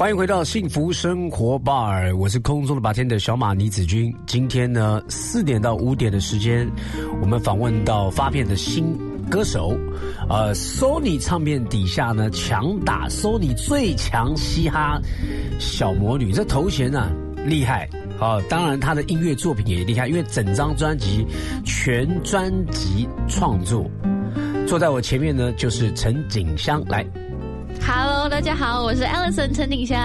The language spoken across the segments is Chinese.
欢迎回到幸福生活 bar，我是空中的白天的小马倪子君。今天呢，四点到五点的时间，我们访问到发片的新歌手，呃，Sony 唱片底下呢，强打 Sony 最强嘻哈小魔女，这头衔呢厉害啊！当然，他的音乐作品也厉害，因为整张专辑全专辑创作。坐在我前面呢，就是陈景香来。好大家好，我是 Alison 陈鼎香。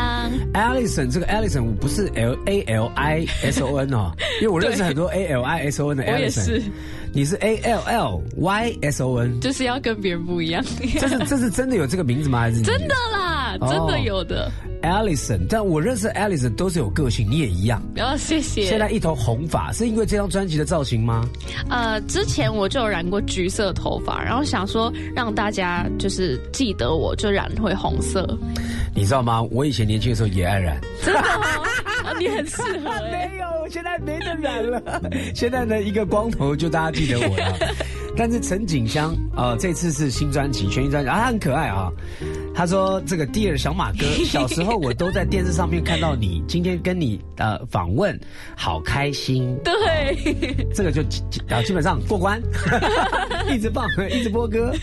Alison，这个 Alison 我不是 L A L I S O N 哦，因为我认识很多 A L I S O N 的 Alison。我也是。你是 A L L Y S O N，就是要跟别人不一样。这是这是真的有这个名字吗？还是真的啦？真的有的。Alison，但我认识 Alison 都是有个性，你也一样。然后谢谢。现在一头红发，是因为这张专辑的造型吗？呃，之前我就染过橘色头发，然后想说让大家就是记得我，就染回红色。你知道吗？我以前年轻的时候也爱染。真的吗？你很适合。没有，现在没得染了。现在呢，一个光头就大家记得我了。但是陈景香啊，这次是新专辑，全新专辑啊，他很可爱啊。他说：“这个 Dear 小马哥，小时候我都在电视上面看到你，今天跟你呃访问，好开心。”对，这个就啊基本上过关，一直放，一直播歌，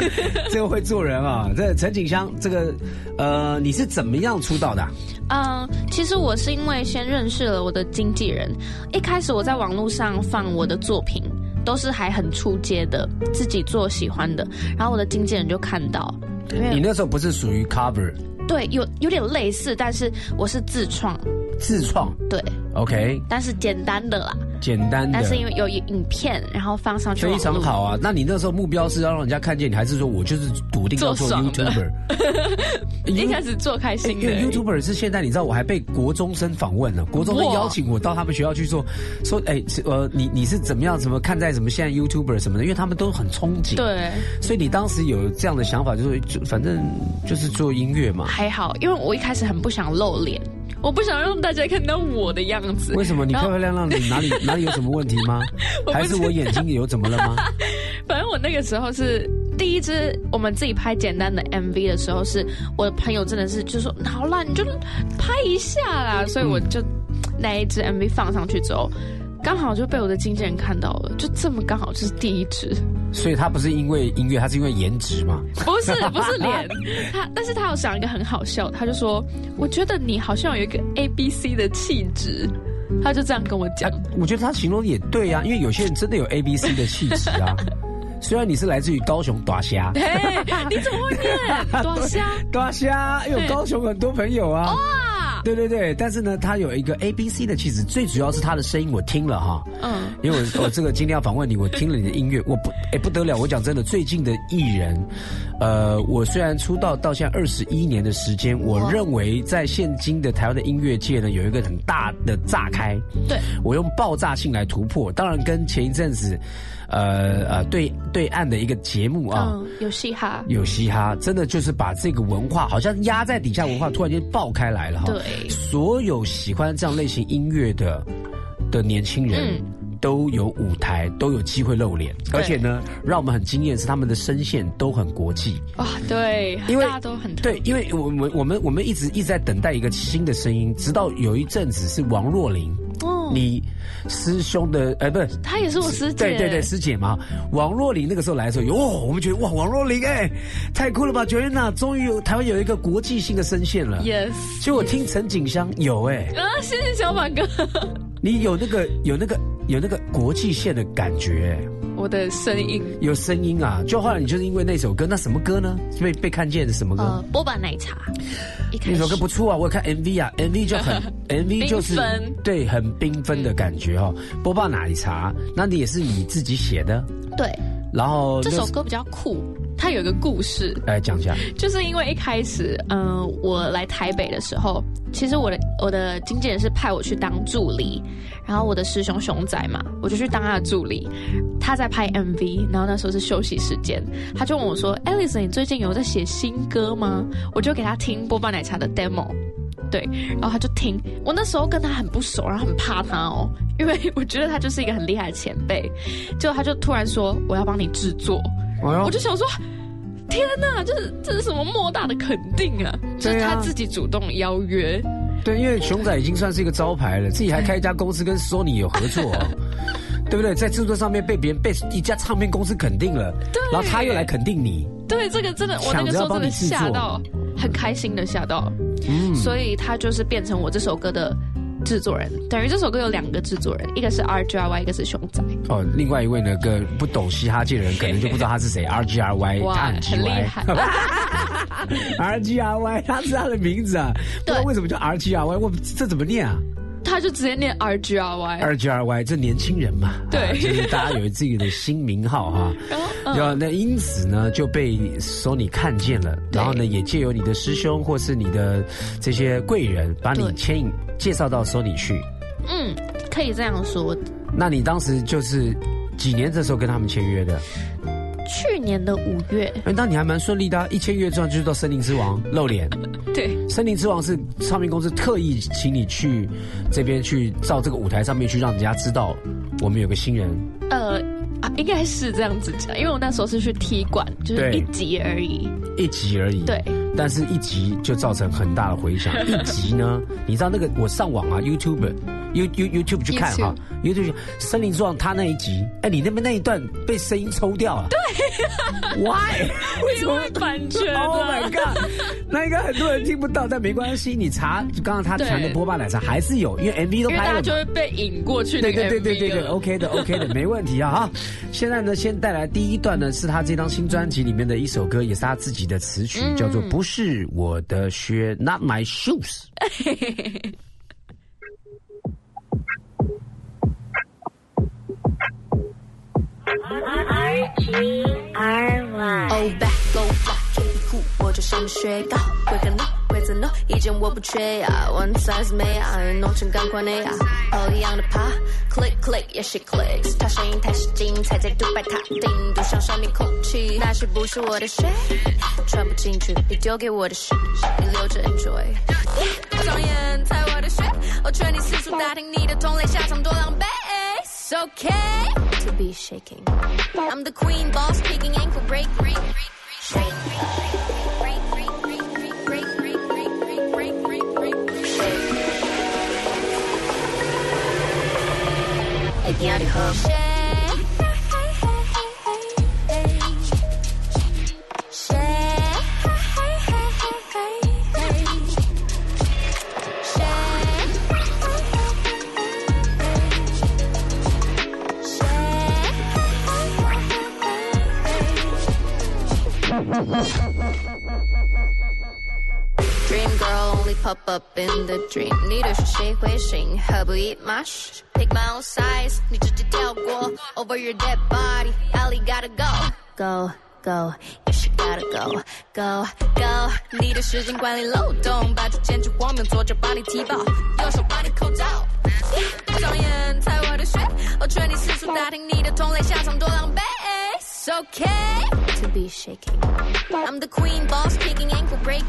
这个会做人啊。这陈景香，这个呃，你是怎么样出道的？嗯，其实我是因为先认识了我的经纪人，一开始我在网络上放我的作品。都是还很出街的，自己做喜欢的，然后我的经纪人就看到。你那时候不是属于 cover？对，有有点类似，但是我是自创。自创？对。OK。但是简单的啦。简单的。但是因为有影片，然后放上去。非常好啊！那你那时候目标是要让人家看见你，还是说我就是笃定要做 YouTuber？一开始做开心。因为 YouTuber 是现在，你知道我还被国中生访问了，国中生邀请我到他们学校去做，说哎，呃，你你是怎么样？怎么看待什么现在 YouTuber 什么的？因为他们都很憧憬。对。所以你当时有这样的想法，就是反正就是做音乐嘛。还好，因为我一开始很不想露脸。我不想让大家看到我的样子。为什么？你漂漂亮亮的，哪里 哪里有什么问题吗？还是我眼睛有怎么了吗？反正我那个时候是第一支我们自己拍简单的 MV 的时候，是我的朋友真的是就说好啦，你就拍一下啦。所以我就那一支 MV 放上去之后。刚好就被我的经纪人看到了，就这么刚好就是第一支。所以他不是因为音乐，他是因为颜值吗？不是，不是脸。他，但是他有想一个很好笑，他就说：“我觉得你好像有一个 A B C 的气质。”他就这样跟我讲。我觉得他形容也对呀，因为有些人真的有 A B C 的气质啊。虽然你是来自于高雄大虾，你怎么会念 大虾？大虾，因为高雄很多朋友啊。对对对，但是呢，他有一个 A B C 的气质，最主要是他的声音，我听了哈，嗯，因为我我这个今天要访问你，我听了你的音乐，我不哎不得了，我讲真的，最近的艺人，呃，我虽然出道到现在二十一年的时间，我认为在现今的台湾的音乐界呢，有一个很大的炸开，对。我用爆炸性来突破，当然跟前一阵子。呃呃，对对岸的一个节目啊，有嘻哈，有嘻哈，真的就是把这个文化好像压在底下，文化突然间爆开来了哈。对，所有喜欢这样类型音乐的的年轻人都有舞台，都有机会露脸，而且呢，让我们很惊艳是他们的声线都很国际。哇，对，因为大家都很对，因为我们我们我们一直一直在等待一个新的声音，直到有一阵子是王若琳。你师兄的哎，不是他也是我师姐，对对对，师姐嘛。王若琳那个时候来的时候，哟，我们觉得哇，王若琳哎，太酷了吧！觉得呐终于有台湾有一个国际性的声线了。Yes，其实我听陈景香有哎，啊，谢谢小马哥，你有那个有那个有那个国际线的感觉。我的声音有声音啊！就后来你就是因为那首歌，那什么歌呢？被被看见的什么歌？波霸奶茶。那首歌不错啊，我有看 MV 啊，MV 就很 MV 就是对很缤纷的感觉哦。波霸奶茶，那你也是你自己写的？对。然后这首歌比较酷，它有一个故事，来讲一下。就是因为一开始，嗯，我来台北的时候，其实我的我的经纪人是派我去当助理，然后我的师兄熊仔嘛，我就去当他的助理。他在拍 MV，然后那时候是休息时间，他就问我说：“Alice，你最近有在写新歌吗？”我就给他听波霸奶茶的 demo。对，然后他就听。我那时候跟他很不熟，然后很怕他哦，因为我觉得他就是一个很厉害的前辈。结果他就突然说：“我要帮你制作。”我就想说：“天哪，这是这是什么莫大的肯定啊！”就是他自己主动邀约。对，因为熊仔已经算是一个招牌了，自己还开一家公司跟索尼有合作，对不对？在制作上面被别人被一家唱片公司肯定了，然后他又来肯定你。对，这个真的，我那个时候真的吓到，很开心的吓到。嗯，所以他就是变成我这首歌的。制作人等于这首歌有两个制作人，一个是 R G R Y，一个是熊仔。哦，另外一位呢，个不懂嘻哈界的人可能就不知道他是谁。R G R Y，他很厉害。R G R Y，他是他的名字啊。不知道，为什么叫 R G R Y？我这怎么念啊？他就直接念 R G R Y。R G R Y，这年轻人嘛，对，就是大家有自己的新名号哈。然后，那因此呢，就被索尼看见了，然后呢，也借由你的师兄或是你的这些贵人，把你牵引介绍到索尼去。嗯，可以这样说。那你当时就是几年这时候跟他们签约的？去年的五月。哎，那你还蛮顺利的，一签约之后就是到森林之王露脸。对，森林之王是唱片公司特意请你去这边去照这个舞台上面去，让人家知道我们有个新人。呃。应该是这样子讲，因为我那时候是去踢馆，就是一集而已，一集而已。对，但是一集就造成很大的回响。一集呢，你知道那个我上网啊，YouTube。You You YouTube 去看哈，YouTube 森林之王他那一集，哎，你那边那一段被声音抽掉了。对，Why？为什么版权？Oh my god！那应该很多人听不到，但没关系，你查刚刚他传的波霸奶茶还是有，因为 MV 都拍了，就会被引过去。对对对对对对，OK 的 OK 的，没问题啊哈。现在呢，先带来第一段呢，是他这张新专辑里面的一首歌，也是他自己的词曲，叫做《不是我的靴》，Not My Shoes。R G R Y。Oh bag go back，皮裤我就像雪糕，规格 no，规则 no，意见我不缺呀，one size 没啊，浓情感快内啊，都一样的怕，click click 也是 clicks，他声音太使劲，踩在独白塔顶，独享上面空气，那些不是我的血，穿不进去，你丢给我的是，你留着 enjoy。张眼踩我的血，我劝你四处打听你的同类下场多狼狈。It's okay to be shaking. I'm the queen, boss kicking, ankle break, break, break, break, break, break, break, break, break, break, break, break, break, break, break, break, break, shake. Again, shake. girl only pop up in the dream，你的是谁会醒？何不 eat my shit？Pick my own size，你直接跳过。Over your dead body，Ellie gotta go，go go，也是 gotta go go go。你的时间管理漏洞，把这简直荒谬，左脚把你踢爆，右手把你扣罩。张眼踩我的血，我劝你四处打听你的同类下场多狼狈。It's okay to be shaking. I'm the queen, boss, kicking ankle break,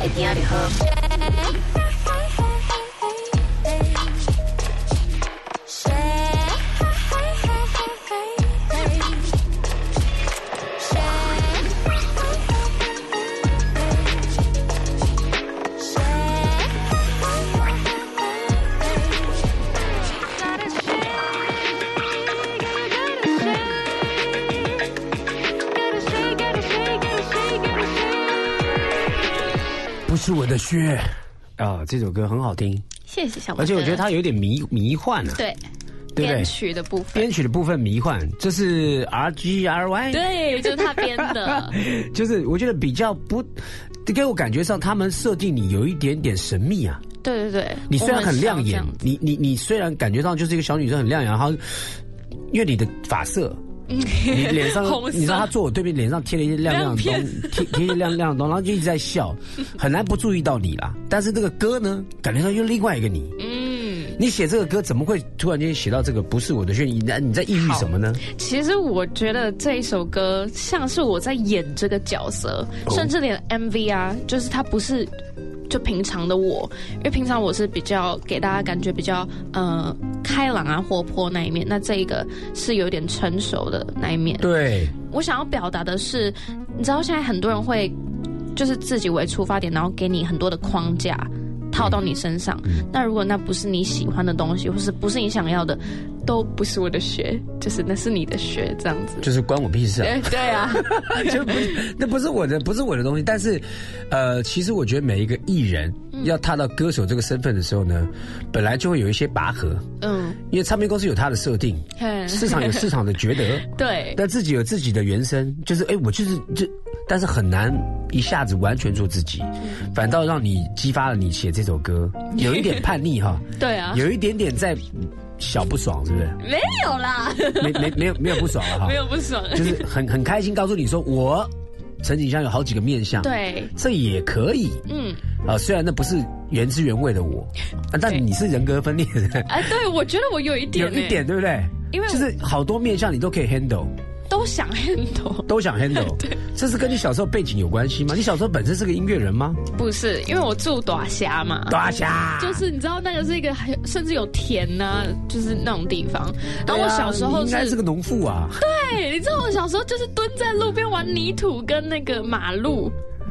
Again, home. 靴啊！这首歌很好听，谢谢小而且我觉得它有点迷迷幻啊。对，编曲的部分，编曲的部分迷幻，这是 R G R Y，对，就是他编的。就是我觉得比较不给我感觉上，他们设定你有一点点神秘啊。对对对，你虽然很亮眼，你你你虽然感觉上就是一个小女生很亮眼，然后因为你的发色。你脸上，你知道他坐我对面，脸上贴了一些亮亮的东，贴贴一些亮亮的东，然后就一直在笑，很难不注意到你啦。但是这个歌呢，感觉上又另外一个你，嗯，你写这个歌怎么会突然间写到这个不是我的血？你在你在抑郁什么呢？其实我觉得这一首歌像是我在演这个角色，哦甚至连 MV 啊，就是它不是就平常的我，因为平常我是比较给大家感觉比较呃开朗啊、活泼那一面，那这一个是有点成熟的那一面。对，我想要表达的是，你知道现在很多人会就是自己为出发点，然后给你很多的框架套到你身上。那如果那不是你喜欢的东西，或是不是你想要的，都不是我的血，就是那是你的血，这样子。就是关我屁事啊！对对啊，就不是那不是我的，不是我的东西。但是，呃，其实我觉得每一个艺人要踏到歌手这个身份的时候呢，本来就会有一些拔河，嗯，因为唱片公司有它的设定，嘿。市场有市场的觉得，对。但自己有自己的原声，就是哎，我就是就，但是很难一下子完全做自己，反倒让你激发了你写这首歌，有一点叛逆哈，对啊，有一点点在小不爽，是不是？没有啦，没没没有没有不爽了哈，没有不爽，就是很很开心告诉你说我陈景香有好几个面相，，对，这也可以。嗯，啊。虽然那不是原汁原味的我，啊、但你是人格分裂的，哎，对我觉得我有一点欸，有一点对不对？因为我就是好多面相你都可以 handle，都想 handle。都想 handle，这是跟你小时候背景有关系吗？你小时候本身是个音乐人吗？不是，因为我住短峡嘛，大侠就是你知道那个是一个很甚至有田呐、就是那种地方。然后我小时候应该是个农妇啊，对，你知道我小时候就是蹲在路边玩泥土跟那个马路。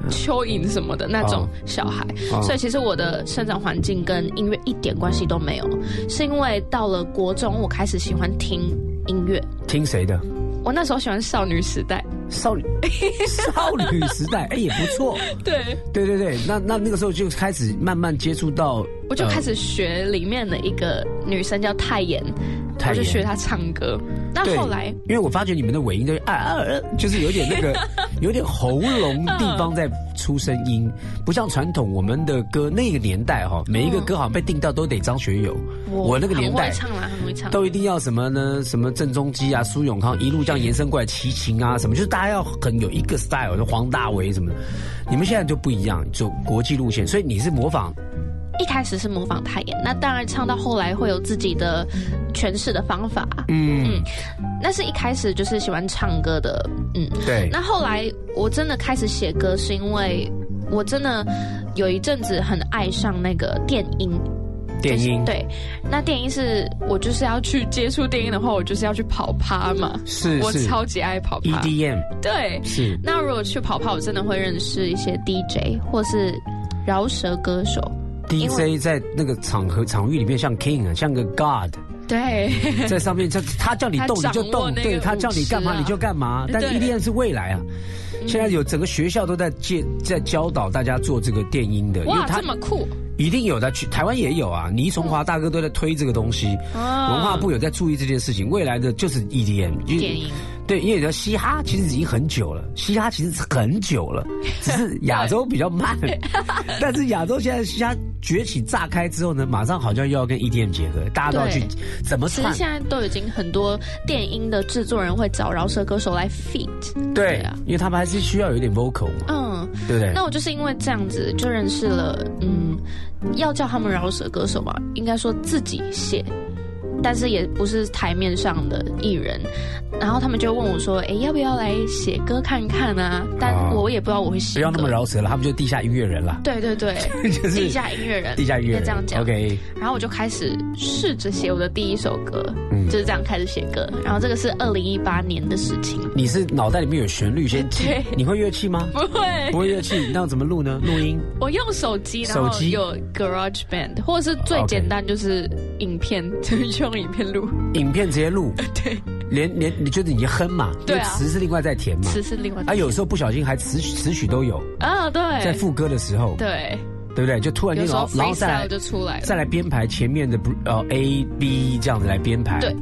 蚯蚓什么的那种哦小孩，哦所以其实我的生长环境跟音乐一点关系都没有，是因为到了国中，我开始喜欢听音乐。听谁的？我那时候喜欢少女时代，少女。少女时代，哎、也不错。对，对对对，那那那个时候就开始慢慢接触到，呃我就开始学里面的一个女生叫泰妍，我就学她唱歌。那后来？因为我发觉你们的尾音都啊啊啊，就是有点那个，有点喉咙地方在出声音，不像传统我们的歌那个年代哈，每一个歌好像被定到都得张学友，我那个年代唱啦，很会唱。都一定要什么呢？什么郑中基啊、苏永康一路这样延伸过来，齐秦啊什么，就是大家要很有一个 style，就黄大炜什么的。你们现在就不一样，走国际路线，所以你是模仿一开始是模仿泰妍，那当然唱到后来会有自己的诠释的方法。嗯，那是一开始就是喜欢唱歌的，嗯。对，那后来我真的开始写歌，是因为我真的有一阵子很爱上那个电音。电音就是对，那电音是我就是要去接触电音的话，我就是要去跑趴嘛。是我超级爱跑趴。EDM 对，是那如果去跑趴，我真的会认识一些 DJ 或是饶舌歌手。DJ 在那个场合场域里面像 King 啊，像个 God。对，在上面，他他叫你动你就动，对他叫你干嘛你就干嘛。但对 EDM 是未来啊，现在有整个学校都在介在教导大家做这个电音的，因为哇，他这么酷！一定有的，去台湾也有啊。倪崇华大哥都在推这个东西，啊文化部有在注意这件事情。未来的就是 EDM 对，因为你知道嘻哈其实已经很久了，嘻哈其实很久了，只是亚洲比较慢。但是亚洲现在嘻哈崛起炸开之后呢，马上好像又要跟 EDM 结合，大家都要去怎么串。其实现在都已经很多电音的制作人会找饶舌歌手来 feat。对啊，因为他们还是需要有点 vocal 嘛，嗯，对不对？那我就是因为这样子就认识了，嗯，要叫他们饶舌歌手嘛，应该说自己写，但是也不是台面上的艺人。然后他们就问我说：“哎，要不要来写歌看看啊？”但哦我也不知道我会写歌。不要那么饶舌了，他们就地下音乐人了。对对对，就是地下音乐人，地下音乐人这样讲。OK，然后我就开始试着写我的第一首歌，嗯就是这样开始写歌。然后这个是二零一八年的事情，你是脑袋里面有旋律先你会乐器吗？不会不会乐器，那要怎么录呢？录音我用手机，然后手机有 Garage Band，或者是最简单就是影片，就是用影片录。影片直接录，对，连连你就是你哼嘛，对啊词是另外在填嘛。词是另外啊，有时候不小心还词曲词曲都有，啊，对，在副歌的时候，对，对不对？就突然间然后然后再来就出来。再来编排前面的不呃 A B 这样子来编排。对。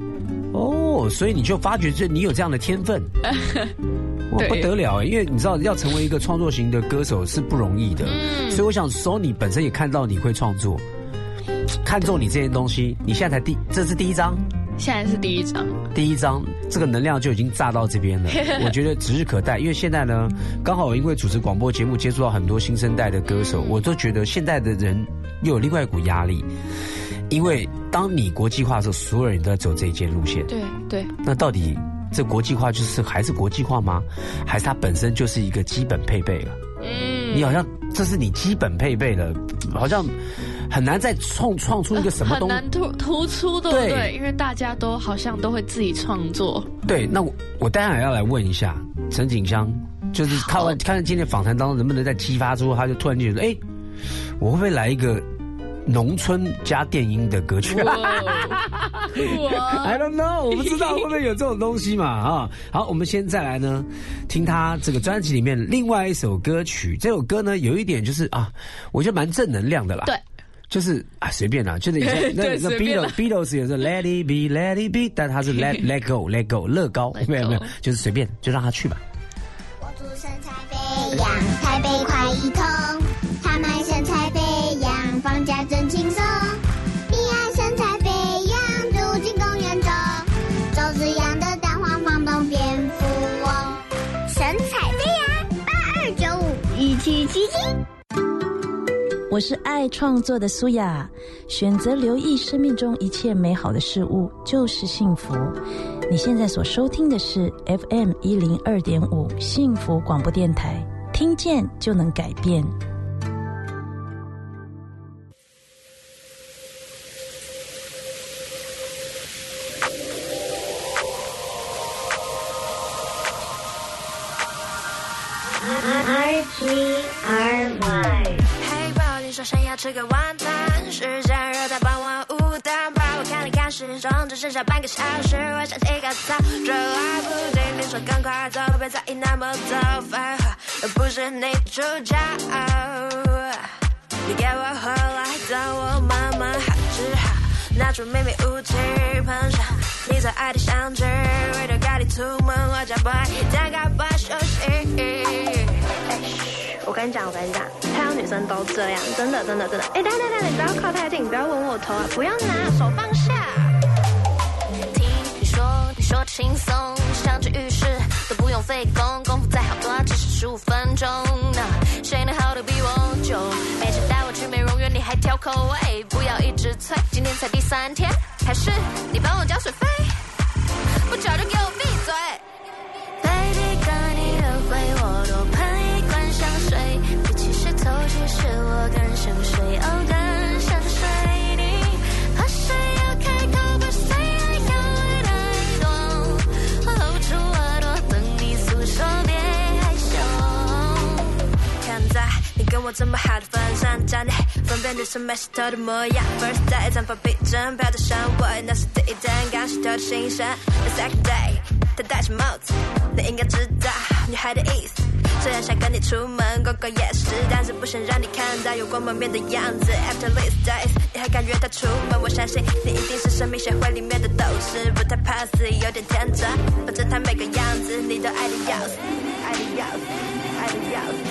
哦，所以你就发觉这你有这样的天分，哇不得了哎！因为你知道要成为一个创作型的歌手是不容易的，嗯所以我想 Sony 本身也看到你会创作，看中你这件东西，你现在才第这是第一张，现在是第一张，第一张这个能量就已经炸到这边了，我觉得指日可待。因为现在呢，刚好因为主持广播节目接触到很多新生代的歌手，我都觉得现在的人又有另外一股压力。因为当你国际化的时候，所有人都在走这一件路线。对对，那到底这国际化就是还是国际化吗？还是它本身就是一个基本配备了？嗯，你好像这是你基本配备了，好像很难再创创出一个什么 东西。很难突突出，对不对对？因为大家都好像都会自己创作。对，那我我当然要来问一下陈景香，就是看完看今天访谈当中能不能再激发出，他就突然觉得，哎，我会不会来一个农村加电音的歌曲？哇 I don't know，我不知道会不会有这种东西嘛 啊！好，我们先再来呢，听他这个专辑里面另外一首歌曲。这首歌呢，有一点就是啊，我觉得蛮正能量的啦。对，就是啊，随便啦，就是以前 那那 Beatles 啦 Beatles 有时候 Let it be Let it be，但他是 Let Let go Let go 乐高，没有没有就是随便就让他去吧。我祝身材飞扬，台北快一通。我是爱创作的苏雅，选择留意生命中一切美好的事物就是幸福。你现在所收听的是 FM 一零二点五幸福广播电台，听见就能改变。嘿，我听说想要吃个晚餐，时间热在傍晚五点半，我看了看时钟，只剩下半个小时，我想洗个澡，这来不及，你说赶快走，别在意那么多废话，又不是你主角。你给我回来，当我慢慢好只好拿出秘密武器喷上你最爱的香脂，为了赶你出门，我将不爱大概不休息。我跟你讲，我跟你讲，太阳女生都这样，真的，真的，真的。哎，等等等等，你不要靠太近，不要吻我头啊！不要拿手放下。听你说，你说轻松，像去浴室都不用费功，功夫再好多，只是十五分钟。那谁能好的比我久？每次带我去美容院，你还挑口味，不要一直催，今天才第三天，还是你帮我交水费？不交就给我我这么好的份上，教你分辨女生美石头的模样。First day 绽放逼真，飘着香味，那是第一天，刚石头的新鲜。The second day，她戴着帽子，你应该知道女孩的意思。虽然想跟你出门逛逛夜市，但是不想让你看到有光满面的样子。After these days，你还敢约她出门？我相信你一定是生命协会里面的斗士，不太怕死，有点天真。反正她每个样子你都爱的要死，爱的要死，爱的要死，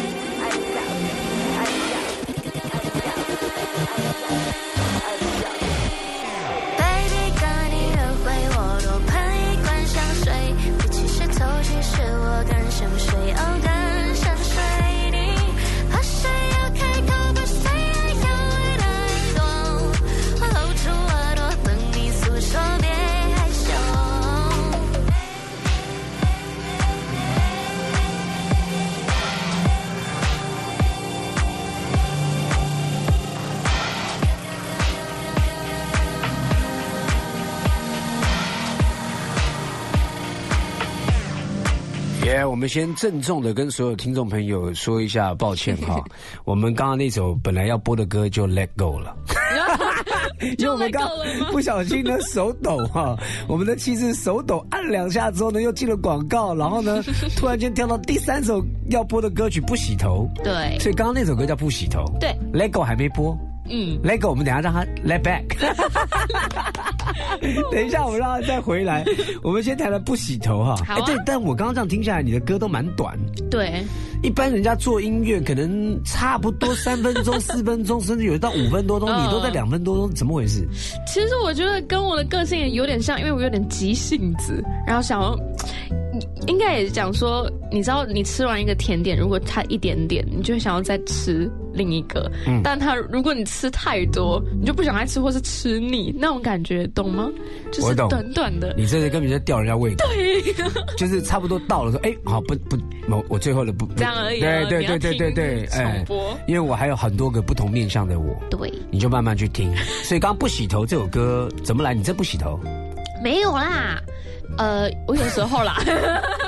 爱的要死，爱们先郑重的跟所有听众朋友说一下抱歉哈，我们刚刚那首本来要播的歌就 Let Go 了。因为我们刚不小心呢手抖哈、我们的气质手抖按两下之后呢，又进了广告，然后呢，突然间跳到第三首要播的歌曲《不洗头》，对。所以刚刚那首歌叫《不洗头》，对，Let Go 还没播。嗯，Let go，我们等下让他 let back。等一下，我们让他再回来。我们先谈了不洗头哈。哎啊对，但我刚刚这样听下来，你的歌都蛮短。对，一般人家做音乐可能差不多三分钟、四分钟，甚至有到五分多钟，嗯你都在两分多钟，怎么回事？其实我觉得跟我的个性也有点像，因为我有点急性子，然后想要应该也是讲说，你知道，你吃完一个甜点，如果它一点点，你就想要再吃另一个。嗯但它如果你吃太多，你就不想再吃，或是吃腻那种感觉，懂吗？就是短短的。你这是根本就吊人家胃口，对就是差不多到了说，哎，好不不，我我最后的不不这样而已对对对对对对，哎重播因为我还有很多个不同面向的我，对，你就慢慢去听。所以刚刚不洗头这首歌怎么来？你这不洗头，没有啦。呃，我有时候啦，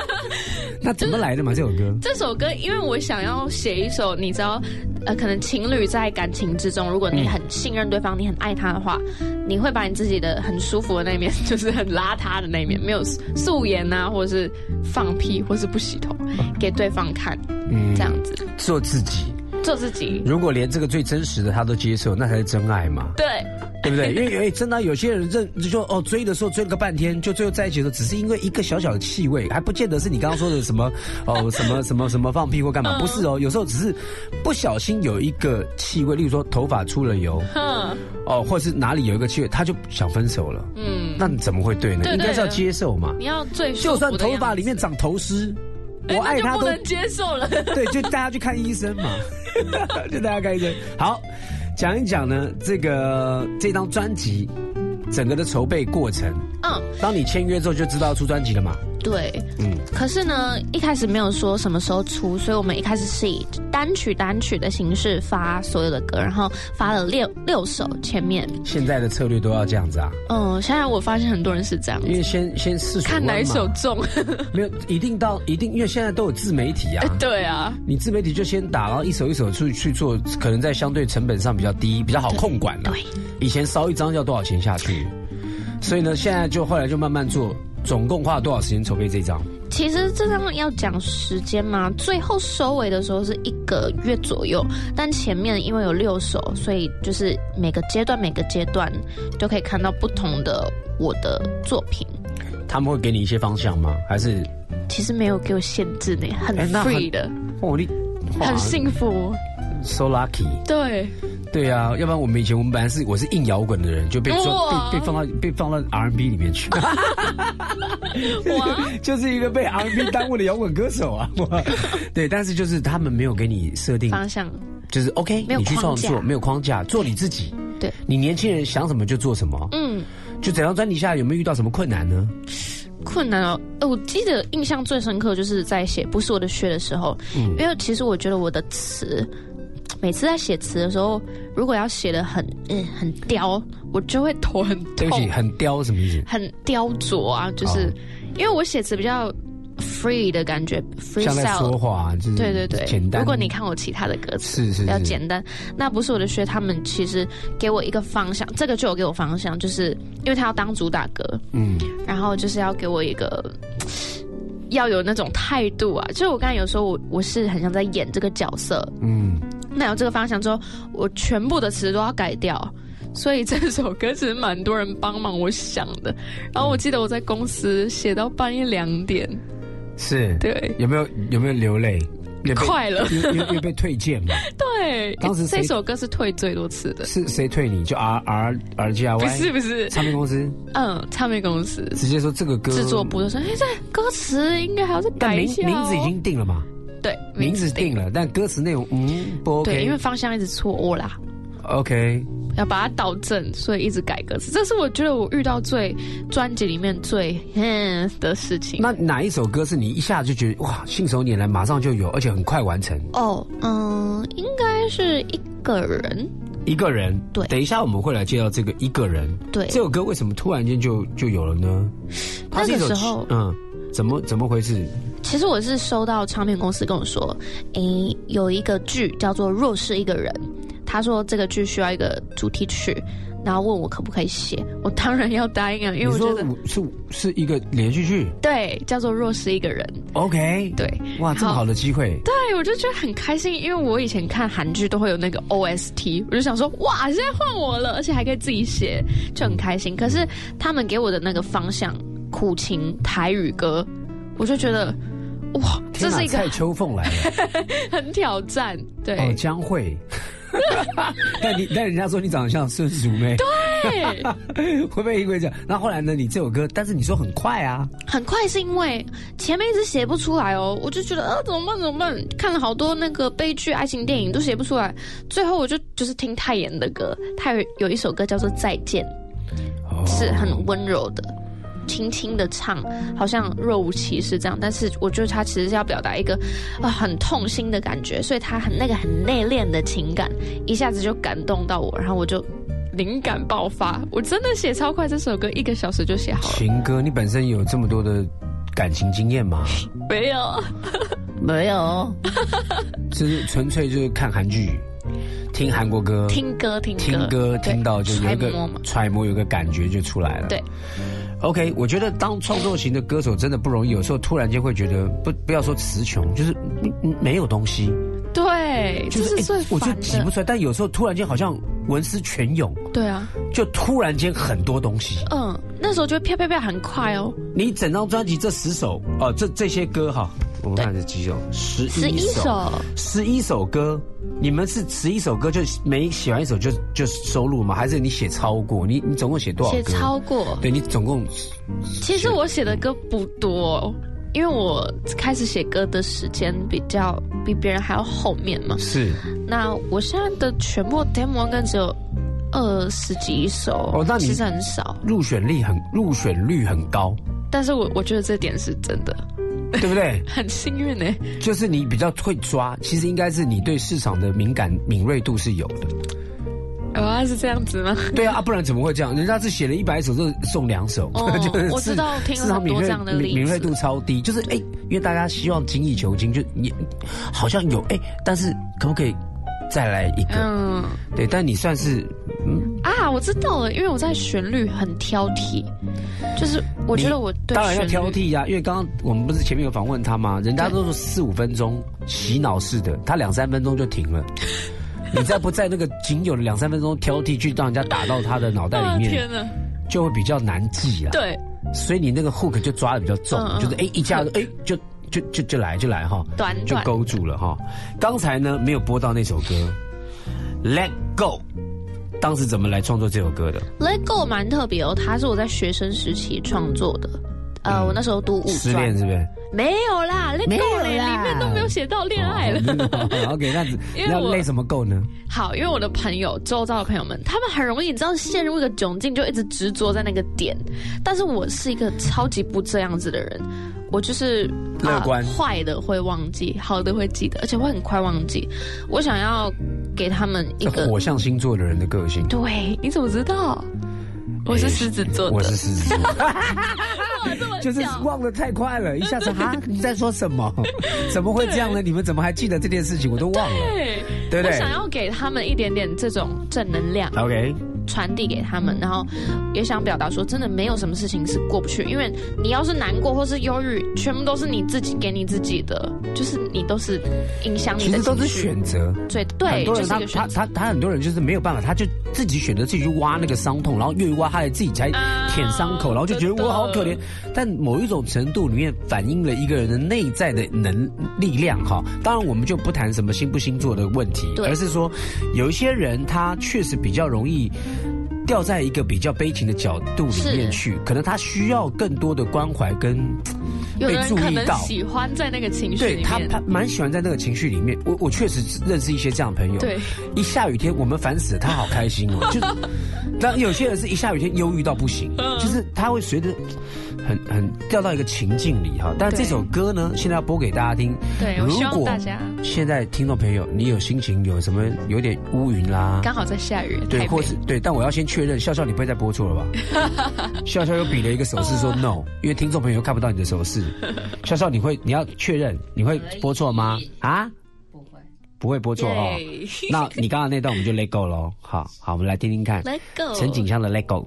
那怎么来的嘛？这首歌 这首歌，因为我想要写一首，你知道，呃，可能情侣在感情之中，如果你很信任对方，你很爱他的话，你会把你自己的很舒服的那一面，就是很邋遢的那一面，没有素颜啊，或者是放屁，或是不洗头，给对方看，嗯这样子做自己。做自己。如果连这个最真实的他都接受，那才是真爱嘛，对，对不对？因为哎，真的有些人认就说哦，追的时候追了个半天，就最后在一起的时候，只是因为一个小小的气味，还不见得是你刚刚说的什么哦 什么什么什么放屁或干嘛，不是哦，有时候只是不小心有一个气味，例如说头发出了油，哼，哦，或者是哪里有一个气味，他就想分手了。嗯，那你怎么会对呢？对对应该是要接受嘛。你要最就算头发里面长头虱，哎我爱他都不能接受了。对，就大家去看医生嘛，就大家看医生。好，讲一讲呢，这个这张专辑整个的筹备过程。嗯，当你签约之后就知道要出专辑了嘛？对，嗯，可是呢，一开始没有说什么时候出，所以我们一开始是以单曲单曲的形式发所有的歌，然后发了六六首。前面，现在的策略都要这样子啊，嗯，现在我发现很多人是这样因为，先先试水看哪一首中。没有一定到一定，因为现在都有自媒体啊。对啊，你自媒体就先打，然后一首一首去去做，可能在相对成本上比较低，比较好控管了。对，以前烧一张要多少钱下去？所以呢，现在就后来就慢慢做，总共花了多少时间筹备这张？其实这张要讲时间嘛，最后收尾的时候是一个月左右，但前面因为有六首，所以就是每个阶段每个阶段都可以看到不同的我的作品。他们会给你一些方向吗？还是其实没有给我限制呢，很 free 的，哦你哇很幸福。so lucky？对，对啊，要不然我们以前我们本来是我是硬摇滚的人，就被被被放到被放到 R&B 里面去，哇，就是一个被 R&B 耽误的摇滚歌手啊。哇对，但是就是他们没有给你设定方向就是 OK，你去创作没有框架，做你自己。对，你年轻人想什么就做什么。嗯，就整张专辑下来有没有遇到什么困难呢？困难哦。呃我记得印象最深刻就是在写《不是我的血》的时候，嗯因为其实我觉得我的词。每次在写词的时候，如果要写的很嗯很刁，我就会头很痛对不起，，很刁什么意思？很雕琢啊，就是、哦因为我写词比较 free 的感觉像在说。话，就是对对对，简单。如果你看我其他的歌词，是是是比较简单。那不是我的学，他们其实给我一个方向，这个就有给我方向，就是因为他要当主打歌，嗯，然后就是要给我一个。要有那种态度啊！就是我刚才有时候我我是很想在演这个角色，嗯，那有这个方向之后，我全部的词都要改掉，所以这首歌其实蛮多人帮忙我想的。然后我记得我在公司写到半夜两点，是。对有没有有没有流泪？快了因为因为因为被退件嘛？对，当时这首歌是退最多次的，是谁退你？就 R R R G R 不是不是，唱片公司嗯，唱片公司直接说这个歌制作部就说，哎，这歌词应该还要再改一下、哦、名字已经定了嘛？对名字定了，但歌词内容嗯不 OK。对，因为方向一直错误啦。OK，要把它导正，所以一直改歌词。这是我觉得我遇到最专辑里面最嗯的事情。那哪一首歌是你一下就觉得哇信手拈来，马上就有，而且很快完成？哦，嗯，应该是一个人。一个人，对等一下我们会来介绍这个一个人。对这首歌为什么突然间就就有了呢？它是一首那个时候嗯，怎么怎么回事？其实我是收到唱片公司跟我说，诶，有一个剧叫做《若是一个人》，他说这个剧需要一个主题曲，然后问我可不可以写，我当然要答应啊，因为我觉得是是一个连续剧？对，叫做《若是一个人》，？OK，对，哇，这么好的机会，对，我就觉得很开心，因为我以前看韩剧都会有那个 OST，我就想说，哇，现在换我了，而且还可以自己写，就很开心。可是他们给我的那个方向，苦情台语歌，我就觉得，哇，这是一个蔡秋凤来了，很挑战，对，哦，江蕙。但你但人家说你长得像孙淑妹，对，对，会不会因为这样？那后来呢？你这首歌，但是你说很快啊，很快是因为前面一直写不出来哦，我就觉得呃怎么办怎么办？看了好多那个悲剧爱情电影都写不出来，最后我就就是听泰妍的歌，他有有一首歌叫做《再见》，哦是很温柔的。轻轻的唱，好像若无其事这样，但是我觉得他其实是要表达一个啊、很痛心的感觉，所以他很那个很内敛的情感，一下子就感动到我，然后我就灵感爆发，我真的写超快，这首歌一个小时就写好了。情歌，你本身有这么多的感情经验吗？没有，没有，就是纯粹就是看韩剧，听韩国歌，听歌听歌听歌听到就有一个揣摩嘛揣摩，有个感觉就出来了。对。OK，我觉得当创作型的歌手真的不容易，有时候突然间会觉得不不要说词穷，就是嗯嗯没有东西，对，就这是最哎我就。挤不出来。但有时候突然间好像文思泉涌，对啊，就突然间很多东西。嗯，那时候就会飘飘飘很快哦，你整张专辑这十首哦，这这些歌哈，我们看是几首？十十一一首，首，十一首歌。你们是十一首歌就每写完一首就就收录吗？还是你写超过？你你总共写多少歌？写超过。对你总共其实我写的歌不多，因为我开始写歌的时间比较比别人还要后面嘛。是那我现在的全部 demo 应该只有二十几首，哦那你其实很少。入选率很入选率很高，但是我我觉得这点是真的 对不对？很幸运呢。就是你比较会抓，其实应该是你对市场的敏感敏锐度是有的。啊，是这样子吗？对啊，啊不然怎么会这样？人家是写了一百首，就送两首，哦 就是我知道听了多这样的例子敏敏锐度超低，就是哎，因为大家希望精益求精，就你好像有哎，但是可不可以再来一个？嗯对，但你算是嗯啊，我知道了，因为我在旋律很挑剔，就是我觉得我对当然要挑剔呀、因为刚刚我们不是前面有访问他吗？人家都是四五分钟洗脑式的，他两三分钟就停了。你再不在那个仅有的两三分钟挑剔，去让人家打到他的脑袋啊里面，天哪，就会比较难记啊。对，所以你那个 hook 就抓的比较重，嗯嗯就是哎一下子哎就就就就来就来哈，就短就勾住了哈。刚才呢没有播到那首歌《Let Go》，当时怎么来创作这首歌的？Let Go 蛮特别哦，它是我在学生时期创作的。呃，我那时候读五专失恋，是不是？没有啦有 Go 嘞，里面都没有写到恋爱了。哦 OK，那 子因为我那累什么够呢？好，因为我的朋友，周遭的朋友们，他们很容易，你知道，陷入一个窘境，就一直执着在那个点。但是我是一个超级不这样子的人，我就是乐观呃坏的会忘记，好的会记得，而且会很快忘记。我想要给他们一个，火象星座的人的个性。对，你怎么知道？我是狮子座的，我是狮子座，哇这么就是忘得太快了，一下子哈你在说什么？怎么会这样呢？你们怎么还记得这件事情？我都忘了，对，对不对我想要给他们一点点这种正能量。？OK，传递给他们，然后也想表达说，真的没有什么事情是过不去，因为你要是难过或是忧郁，全部都是你自己给你自己的，就是你都是影响你的其实都是选择。对对，很多就人他他。他他很多人就是没有办法，他就自己选择自己去挖那个伤痛，然后越挖他自己才啊舔伤口，然后就觉得我好可怜。但某一种程度里面反映了一个人的内在的能力量哈。当然我们就不谈什么星不星座的问题，而是说有一些人他确实比较容易。掉在一个比较悲情的角度里面去，可能他需要更多的关怀跟有的被人可能注意到。喜欢在那个情绪，里面，对他他蛮喜欢在那个情绪里面。我我确实认识一些这样的朋友。对，一下雨天我们烦死了，他好开心哦。就是，但有些人是一下雨天忧郁到不行，嗯就是他会随着很很掉到一个情境里哈。但对这首歌呢，现在要播给大家听。对如果大家现在听众朋友，你有心情有什么有点乌云啦，刚好在下雨，对，或是对，但我要先确认，笑笑你不会再播错了吧？笑笑又比了一个手势说 no，因为听众朋友看不到你的手势。笑笑，你会你要确认你会播错吗？啊？不会，不会播错哦。那你刚刚那段我们就 let go 喽。好好，我们来听听看陈景香的 let go。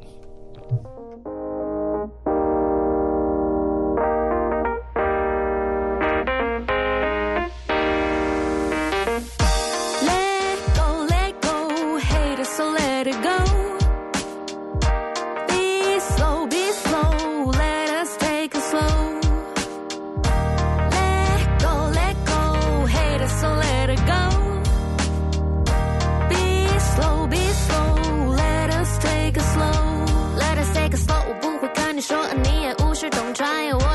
是懂专业，我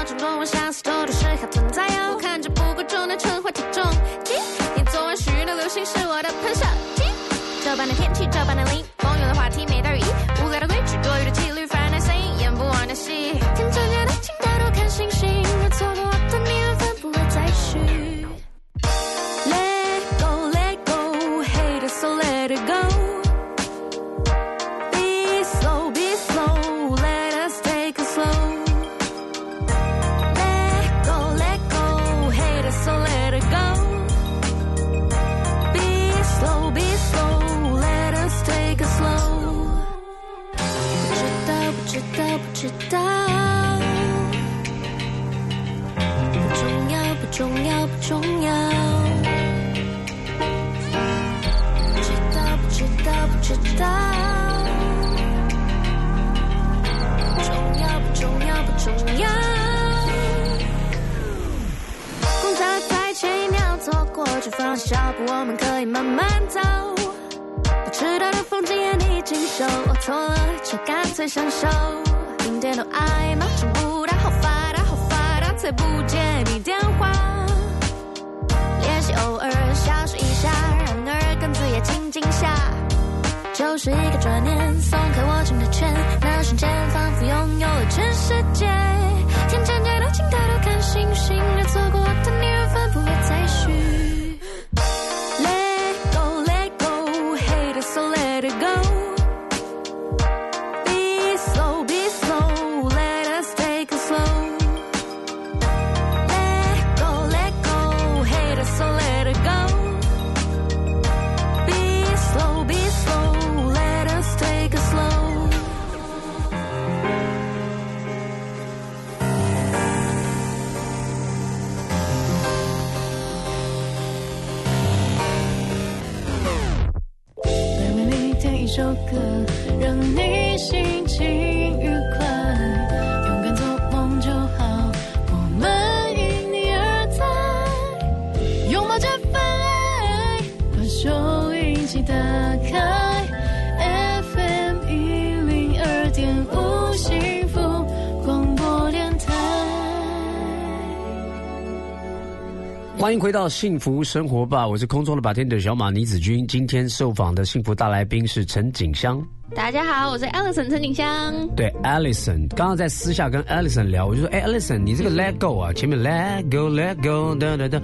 回到幸福生活吧，我是空中的 bartender 小马倪子君。今天受访的幸福大来宾是陈景香。大家好，我是 Alison 陈景香。对，Alison，刚刚在私下跟 Alison 聊，我就说，哎，Alison，你这个 Let Go 啊，前面 Let Go，Let Go，哒哒哒，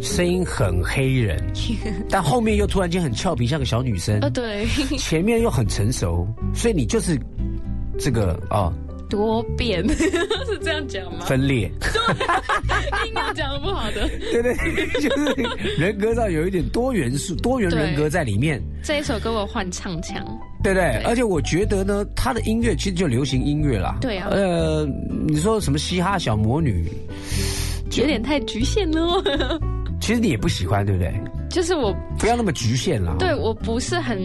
声音很黑人，但后面又突然间很俏皮，像个小女生呃，，对，前面又很成熟，所以你就是这个啊、多变 是这样讲吗？分裂，硬要讲的不好的。对对，就是人格上有一点多元素、多元人格在里面。这一首歌我换唱腔，对不对？对而且我觉得呢，他的音乐其实就流行音乐啦。对啊呃，你说什么嘻哈小魔女，有点太局限了。其实你也不喜欢，对不对？就是我不要那么局限啦。对我不是很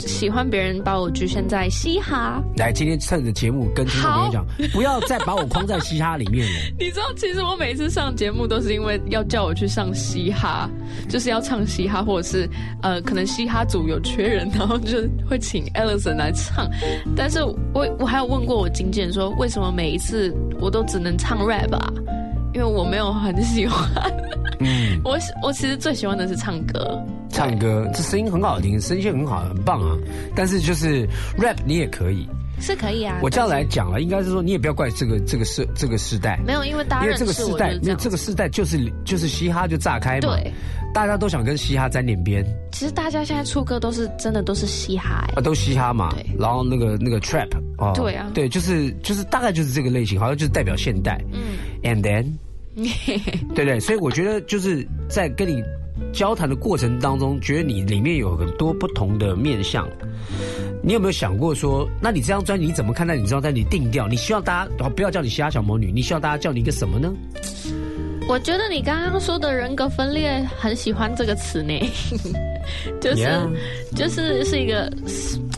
喜欢别人把我局限在嘻哈。来，今天趁着节目跟听众朋友讲，不要再把我框在嘻哈里面了。你知道，其实我每次上节目都是因为要叫我去上嘻哈，就是要唱嘻哈，或者是呃，可能嘻哈组有缺人，然后就会请 Ellison 来唱。但是我我还有问过我经纪人说，为什么每一次我都只能唱 rap 啊？因为我没有很喜欢。嗯，我我其实最喜欢的是唱歌，唱歌这声音很好听，声线很好，很棒啊。但是就是 rap 你也可以。是可以啊。我这样来讲了，应该是说你也不要怪这个这个世这个时代。没有，因为大家因为这个时代，因为这个时代就是就是嘻哈就炸开嘛，对，大家都想跟嘻哈沾点边，其实大家现在出歌都是真的都是嘻哈、欸，啊，都嘻哈嘛对，然后那个那个 trap 哦，对啊对，就是就是大概就是这个类型，好像就是代表现代，嗯，and then，对不对？所以我觉得就是在跟你交谈的过程当中，觉得你里面有很多不同的面相。你有没有想过说，那你这张专辑你怎么看待你这张专辑定调？你希望大家哦不要叫你嘻哈小魔女，你希望大家叫你一个什么呢？我觉得你刚刚说的人格分裂，很喜欢这个词呢，就是就是是一个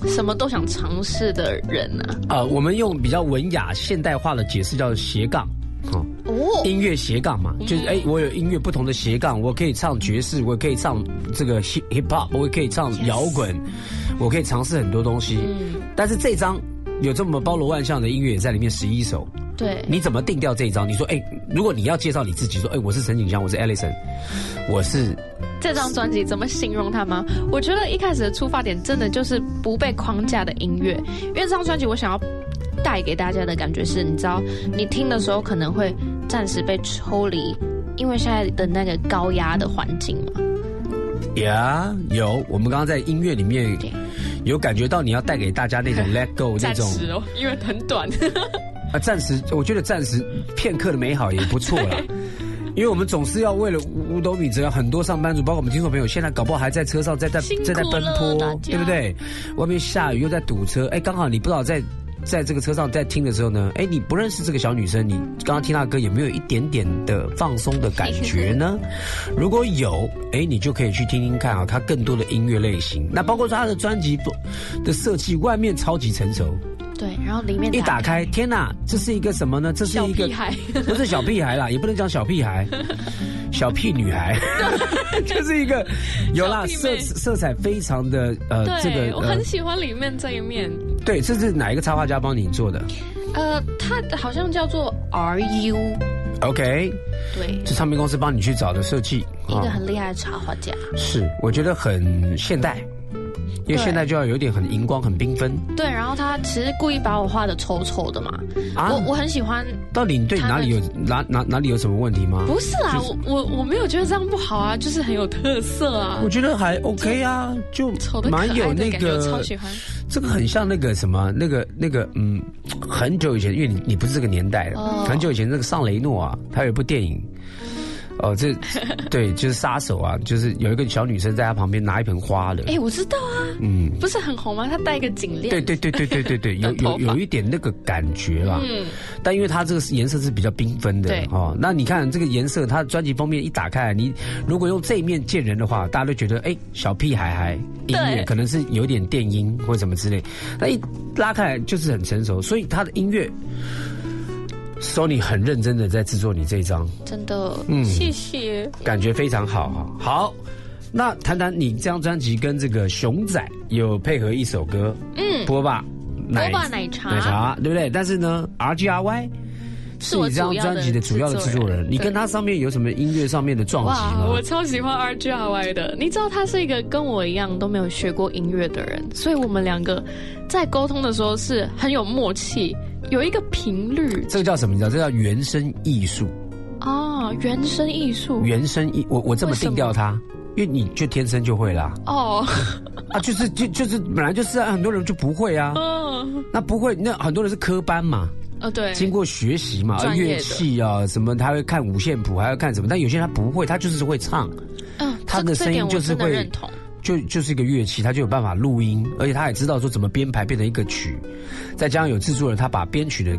什么都想尝试的人啊。呃，我们用比较文雅现代化的解释叫斜杠，哦，哦，音乐斜杠嘛，就是哎，我有音乐不同的斜杠，我可以唱爵士，我可以唱这个 hip hip hop，我也可以唱摇滚，我可以尝试很多东西。但是这张有这么包罗万象的音乐也在里面，十一首，对。你怎么定调这一张？你说，哎，如果你要介绍你自己，说，哎，我是陈景香，我是 Alison，我是这张专辑怎么形容它吗？我觉得一开始的出发点真的就是不被框架的音乐，因为这张专辑我想要带给大家的感觉是，你知道，你听的时候可能会暂时被抽离，因为现在的那个高压的环境嘛。呀有，我们刚刚在音乐里面有感觉到你要带给大家那种 let go 那暂种时哦，因为很短。啊，暂时我觉得暂时片刻的美好也不错啦。因为我们总是要为了五五斗米折腰，很多上班族，包括我们听众朋友，现在搞不好还在车上，在在在在奔波对不对？外面下雨又在堵车，哎，刚好你不知道在在这个车上在听的时候呢，哎，你不认识这个小女生，你刚刚听她的歌有没有一点点的放松的感觉呢？如果有，哎，你就可以去听听看啊，她更多的音乐类型。那包括说她的专辑的设计，外面超级成熟，对，然后里面一打开，天哪，这是一个什么呢？这是一个 不是小屁孩啦，也不能讲小屁孩，小屁女孩，就是一个有啦，色色彩非常的呃，这个呃我很，喜欢里面这一面。对，这是哪一个插画家帮你做的？呃，他好像叫做 R U，？OK，对，是唱片公司帮你去找的设计一个啊。很厉害的插画家。是，我觉得很现代，因为现在就要有点很荧光、很缤纷对，然后他其实故意把我画的丑丑的嘛，啊我。我很喜欢。到底你对哪里有哪哪哪里有什么问题吗？不是啦，我我我没有觉得这样不好啊，就是很有特色啊我，觉得还 OK 啊，就丑的蛮有那个超喜欢。这个很像那个什么，那个那个，嗯，很久以前，因为你你不是这个年代的，哦很久以前那个尚雷诺啊，他有一部电影，哦，这 对，就是杀手啊，就是有一个小女生在他旁边拿一盆花的，哎，我知道啊，嗯，不是很红吗？他戴一个颈链，对对对对对对对，有 有有一点那个感觉啦，嗯，但因为它这个是颜色是比较缤纷的对。哦，那你看这个颜色，它专辑封面一打开来，你如果用这一面见人的话，大家都觉得哎，小屁孩孩音乐可能是有点电音或什么之类，那一拉开来就是很成熟，所以他的音乐，Sony 很认真的在制作你这一张，真的，嗯谢谢。感觉非常好哈。好，那谈谈你这张专辑跟这个熊仔有配合一首歌，嗯，波霸波霸奶茶奶茶对不对？但是呢，R G R Y 是我你这张专辑的主要的制作人，制作人你跟他上面有什么音乐上面的撞击，吗我？超喜欢 R G R Y 的。你知道他是一个跟我一样都没有学过音乐的人，所以我们两个在沟通的时候是很有默契，有一个频率。这个叫什么？你知道？这叫原声艺术，啊，原声艺术。原声艺，我我这么定调它，因为你就天生就会啦，哦，啊，就是就就是本来就是啊，很多人就不会啊，嗯，那不会，那很多人是科班嘛，呃，对，经过学习嘛，乐器啊什么，他会看五线谱，还要看什么，但有些人他不会，他就是会唱，嗯，他的声音就是会认同，就就是一个乐器，他就有办法录音，而且他也知道说怎么编排变成一个曲，再加上有制作人他把编曲的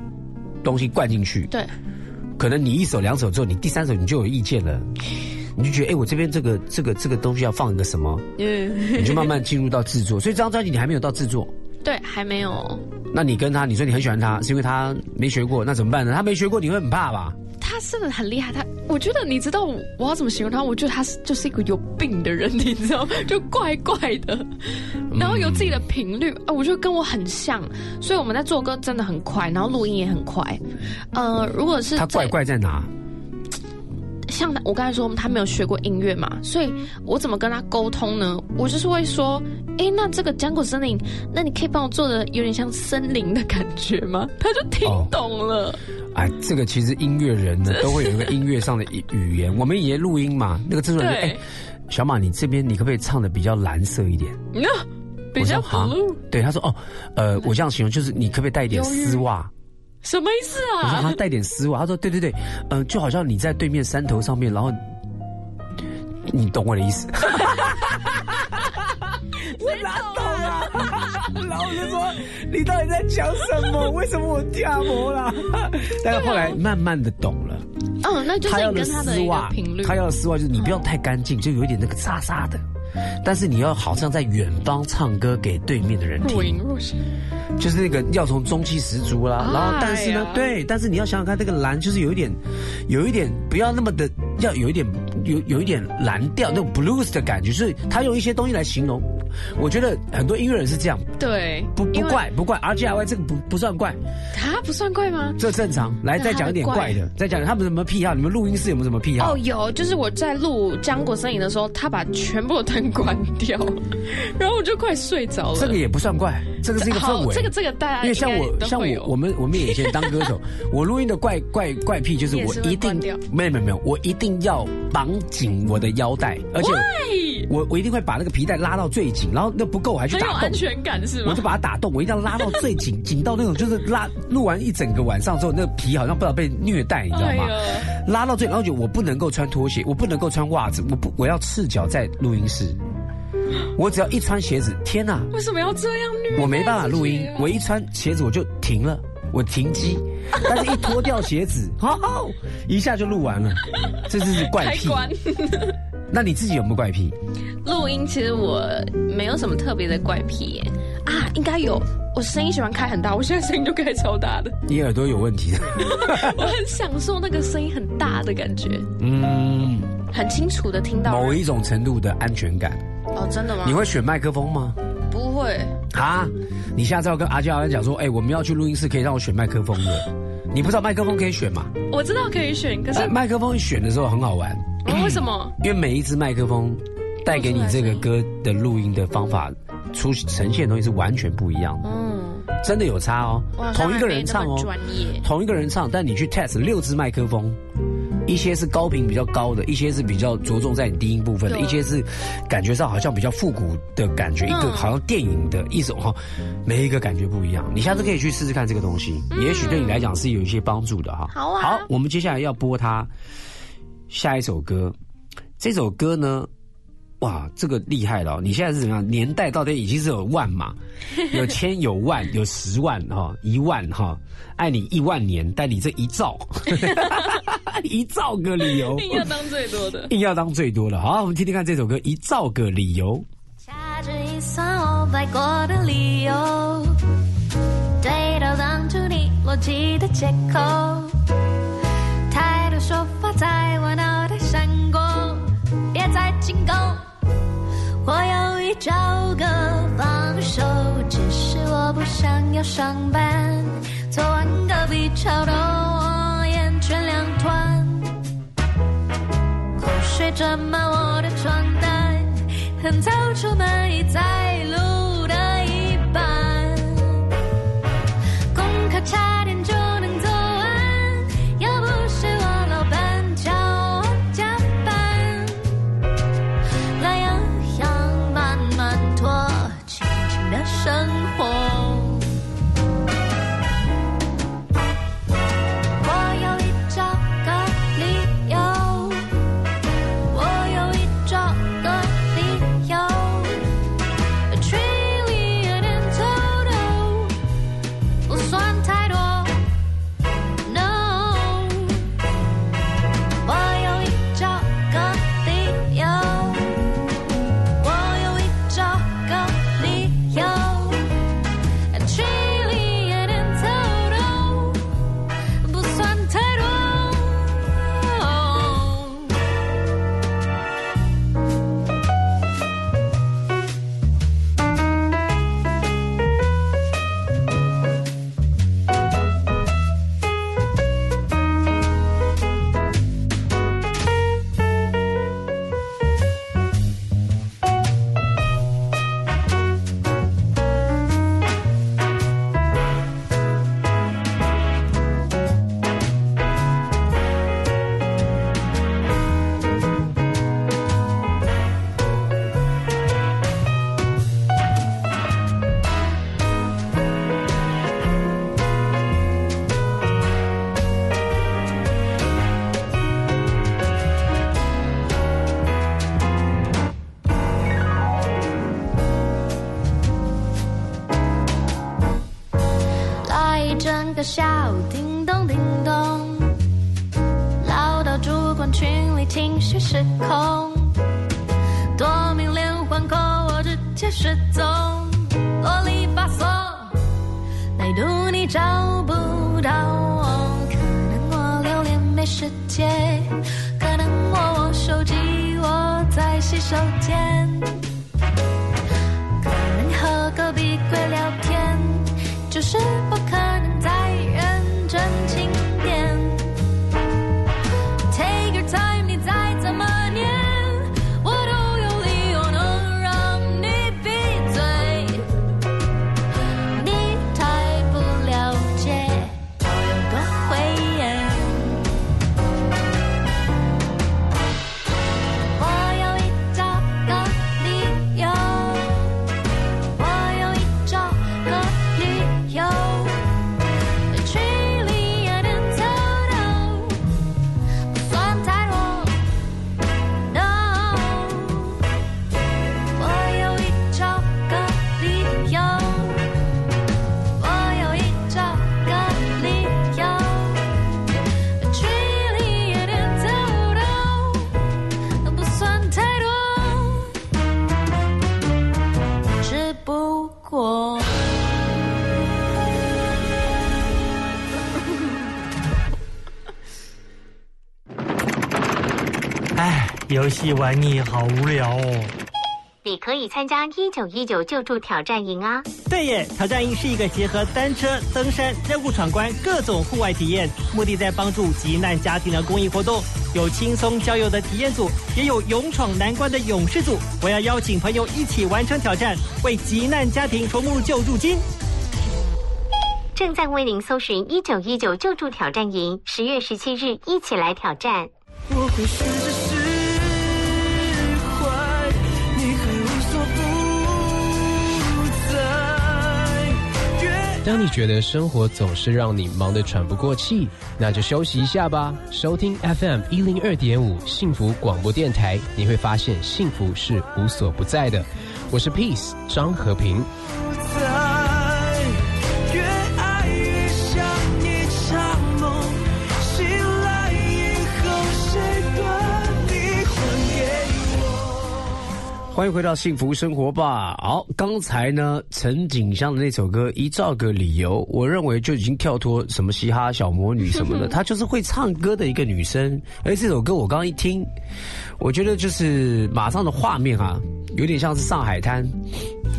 东西灌进去，对，可能你一首两首之后，你第三首你就有意见了，你就觉得哎、诶我这边这个这个这个东西要放一个什么，嗯，你就慢慢进入到制作。所以这张专辑你还没有到制作，对，还没有，那你跟他，你说你很喜欢他，是因为他没学过，那怎么办呢？他没学过，你会很怕吧？他真的很厉害，他我觉得你知道我我要怎么形容他？我觉得他是就是一个有病的人，你知道吗，就怪怪的，然后有自己的频率啊，我觉得跟我很像，所以我们在做歌真的很快，然后录音也很快。呃，如果是他怪怪在哪？像我刚才说他没有学过音乐嘛，所以我怎么跟他沟通呢？我就是会说，哎，那这个浆果森林，那你可以帮我做的有点像森林的感觉吗？他就听哦懂了。哎，这个其实音乐人呢都会有一个音乐上的语语言。我们也录音嘛，那个制作人说：“哎，小马，你这边你可不可以唱的比较蓝色一点？”那、比较 blue，对，他说：“哦，呃，我这样形容就是你可不可以带一点丝袜？”什么意思啊我说：“啊他？带点丝袜。”他说：“对对对，嗯、就好像你在对面山头上面，然后你懂我的意思。”我哪懂啊？然后我就说：“你到底在讲什么？为什么我跳模啦？”但是后来慢慢的懂了，嗯，那就是跟他的丝袜一个频率，。他要的丝袜就是你不要太干净，就有一点那个沙沙的。但是你要好像在远方唱歌给对面的人听，就是那个要从中气十足啦。然后但是呢对，但是你要想想看，这个蓝就是有一点，有一点不要那么的，要有一点有有一点蓝调那种 blues 的感觉，就是他用一些东西来形容，我觉得很多音乐人是这样，对，不不怪不怪，R G I Y 这个不不算怪，他不算怪吗？这正常。来，再讲一点怪怪的，再讲他们什么癖好？你们录音室有没有什么癖好哦，？有，就是我在录《浆果森林》的时候，他把全部的灯关掉，然后我就快睡着了。这个也不算怪，这个是一个氛，围。这个这个大家因为像我像我我们我们以前当歌手，我录音的怪怪怪癖就是我一定没有没有没有，我一定要绑紧我的腰带，而且喂我我一定会把那个皮带拉到最紧，然后那不够我还去打洞很有安。全感是吗我就？把它打洞，我一定要拉到最紧，紧到那种就是拉录完一整个晚上之后，那个皮好像不知道被虐待，你知道吗？哎拉到最，然后就我不能够穿拖鞋，我不能够穿袜子，我不我要赤脚在录音室。我只要一穿鞋子，天哪！为什么要这样虐？我没办法录音，我一穿鞋子我就停了，我停机。但是一脱掉鞋子，哦，一下就录完了，这就是怪癖。那你自己有没有怪癖？录音其实我没有什么特别的怪癖耶啊，应该有。我声音喜欢开很大，我现在声音就开超大的，你耳朵有问题的。我很享受那个声音很大的感觉，嗯，很清楚的听到。某一种程度的安全感。哦，真的吗？你会选麦克风吗？不会？啊，你下次要跟阿娇阿讲说，哎、我们要去录音室，可以让我选麦克风的。你不知道麦克风可以选吗？我知道可以选，可是、呃麦克风选的时候很好玩，哦为什么？因为每一支麦克风带给你这个歌的录音的方法，出呈现的东西是完全不一样的，嗯，真的有差哦同一个人唱哦。同一个人唱，但你去 test 六支麦克风，一些是高频比较高的，一些是比较着重在你低音部分的，一些是感觉上好像比较复古的感觉，一个嗯好像电影的一种哈，每一个感觉不一样。你下次可以去试试看这个东西，也许对你来讲是有一些帮助的哈。好啊好，我们接下来要播他下一首歌，这首歌呢。哇，这个厉害了、哦！你现在是怎么样？年代到底已经是有万嘛？有千有万有十万哈、一万哈、爱你一万年，但你这一兆，一兆个理由，硬要当最多的。硬要当最多的。好，我们听听看这首歌《一兆个理由》。掐指一算我白过的理由，对到当初你逻辑的借口，说法在我脑袋闪过，别再进攻。我有一兆个放手，只是我不想要上班，做完隔壁超多，我眼圈两团。口水沾满我的床单，很早出门已在情绪失控，多迷恋环恐，我直接失踪，啰里吧嗦，唯独你找不到我。可能我留恋没时间，可能我手机我在洗手间，可能你和隔壁鬼聊天，就是不可。游戏玩腻，好无聊哦。你可以参加一九一九救助挑战营啊！对耶，挑战营是一个结合单车、登山、任务闯关各种户外体验，目的在帮助急难家庭的公益活动。有轻松郊游的体验组，也有勇闯难关的勇士组。我要邀请朋友一起完成挑战，为急难家庭筹募救助金。正在为您搜寻一九一九救助挑战营，十月十七日一起来挑战。我会试着释当你觉得生活总是让你忙得喘不过气，那就休息一下吧。收听 FM 一零二点五幸福广播电台，你会发现幸福是无所不在的。我是 Peace 张和平。欢迎回到幸福生活吧。好，刚才呢，陈景香的那首歌《一兆个理由》，我认为就已经跳脱什么嘻哈小魔女什么的，她就是会唱歌的一个女生。而这首歌我刚刚一听，我觉得就是马上的画面啊，有点像是上海滩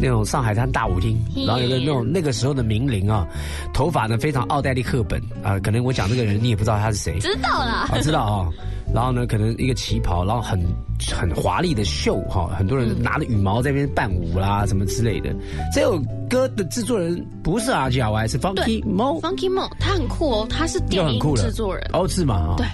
那种上海滩大舞厅，然后有个那种那个时候的名伶啊，头发呢非常奥黛丽赫本啊，可能我讲这个人你也不知道他是谁，知道啦啊，知道啊、然后呢，可能一个旗袍，然后很很华丽的秀哈，很多人拿着羽毛在那边伴舞啦，什么之类的。这首歌的制作人不是 R G R Y，是 Funky Mo，Funky Mo，他很酷哦，他是又电音的制作人。哦，是吗？啊对。